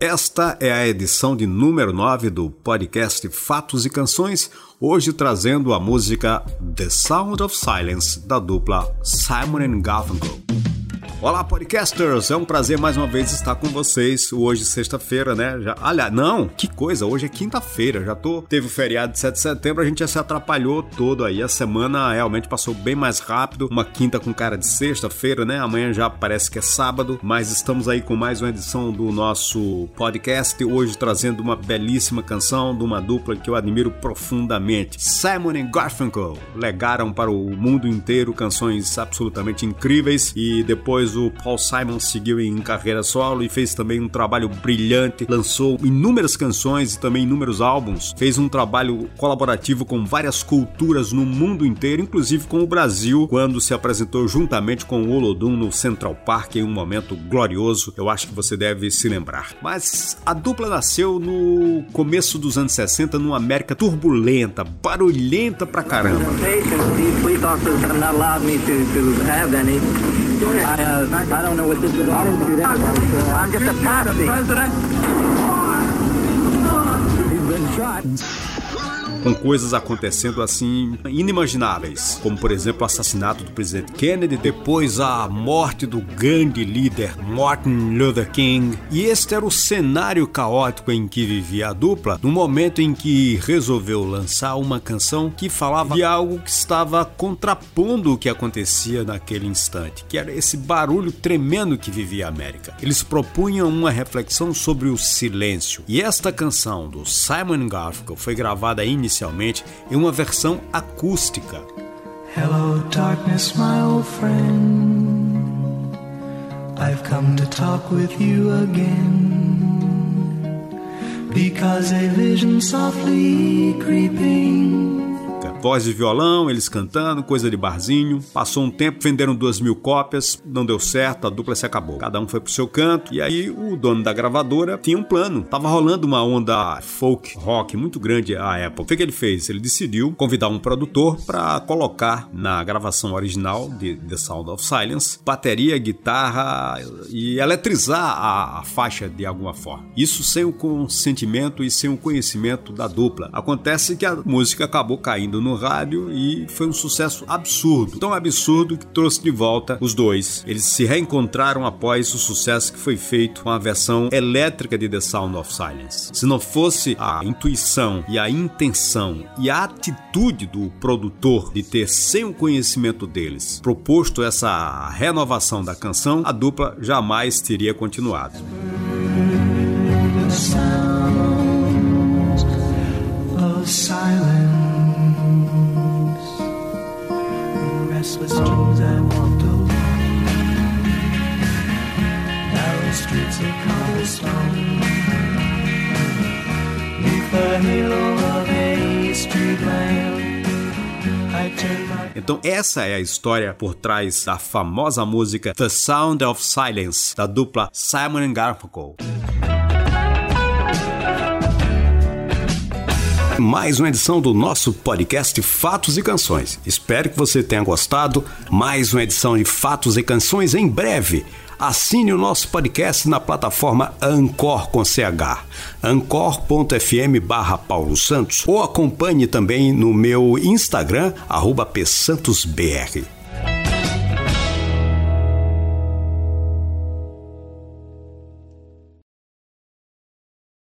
Esta é a edição de número 9 do podcast Fatos e Canções, hoje trazendo a música The Sound of Silence da dupla Simon Garfunkel. Olá, podcasters! É um prazer mais uma vez estar com vocês. Hoje, sexta-feira, né? Já... Aliás, não, que coisa, hoje é quinta-feira. Já tô. Teve o feriado de 7 de setembro, a gente já se atrapalhou todo aí. A semana realmente passou bem mais rápido. Uma quinta com cara de sexta-feira, né? Amanhã já parece que é sábado, mas estamos aí com mais uma edição do nosso podcast. Hoje trazendo uma belíssima canção de uma dupla que eu admiro profundamente. Simon e Garfunkel legaram para o mundo inteiro canções absolutamente incríveis e depois depois o Paul Simon seguiu em carreira solo e fez também um trabalho brilhante, lançou inúmeras canções e também inúmeros álbuns. Fez um trabalho colaborativo com várias culturas no mundo inteiro, inclusive com o Brasil, quando se apresentou juntamente com o Olodum no Central Park em um momento glorioso. Eu acho que você deve se lembrar. Mas a dupla nasceu no começo dos anos 60 numa América turbulenta, barulhenta pra caramba. I, uh, I don't know what this is. I'm just a part of patsy. President. He's been shot. Com coisas acontecendo assim inimagináveis, como por exemplo o assassinato do presidente Kennedy, depois a morte do grande líder Martin Luther King. E este era o cenário caótico em que vivia a dupla, no momento em que resolveu lançar uma canção que falava de algo que estava contrapondo o que acontecia naquele instante, que era esse barulho tremendo que vivia a América. Eles propunham uma reflexão sobre o silêncio. E esta canção do Simon Garfunkel foi gravada inicialmente inicialmente em uma versão acústica. Hello darkness my old friend I've come to talk with you again Because a vision softly creeping voz de violão, eles cantando, coisa de barzinho. Passou um tempo, venderam duas mil cópias, não deu certo, a dupla se acabou. Cada um foi pro seu canto, e aí o dono da gravadora tinha um plano. Tava rolando uma onda folk rock muito grande à época. O que, que ele fez? Ele decidiu convidar um produtor para colocar na gravação original de The Sound of Silence bateria, guitarra e eletrizar a, a faixa de alguma forma. Isso sem o consentimento e sem o conhecimento da dupla. Acontece que a música acabou caindo no rádio e foi um sucesso absurdo. Tão absurdo que trouxe de volta os dois. Eles se reencontraram após o sucesso que foi feito com a versão elétrica de The Sound of Silence. Se não fosse a intuição e a intenção e a atitude do produtor de ter, sem o conhecimento deles, proposto essa renovação da canção, a dupla jamais teria continuado. Restless dreams I walked along. Narrow streets of cobblestone. Neath the halo of a street lamp. Então essa é a história por trás da famosa música The Sound of Silence da dupla Simon Garfunkel. Mais uma edição do nosso podcast Fatos e Canções. Espero que você tenha gostado. Mais uma edição de Fatos e Canções em breve. Assine o nosso podcast na plataforma Ancor com CH, ancor.fm barra Paulo Santos, ou acompanhe também no meu Instagram, arroba psantosbr.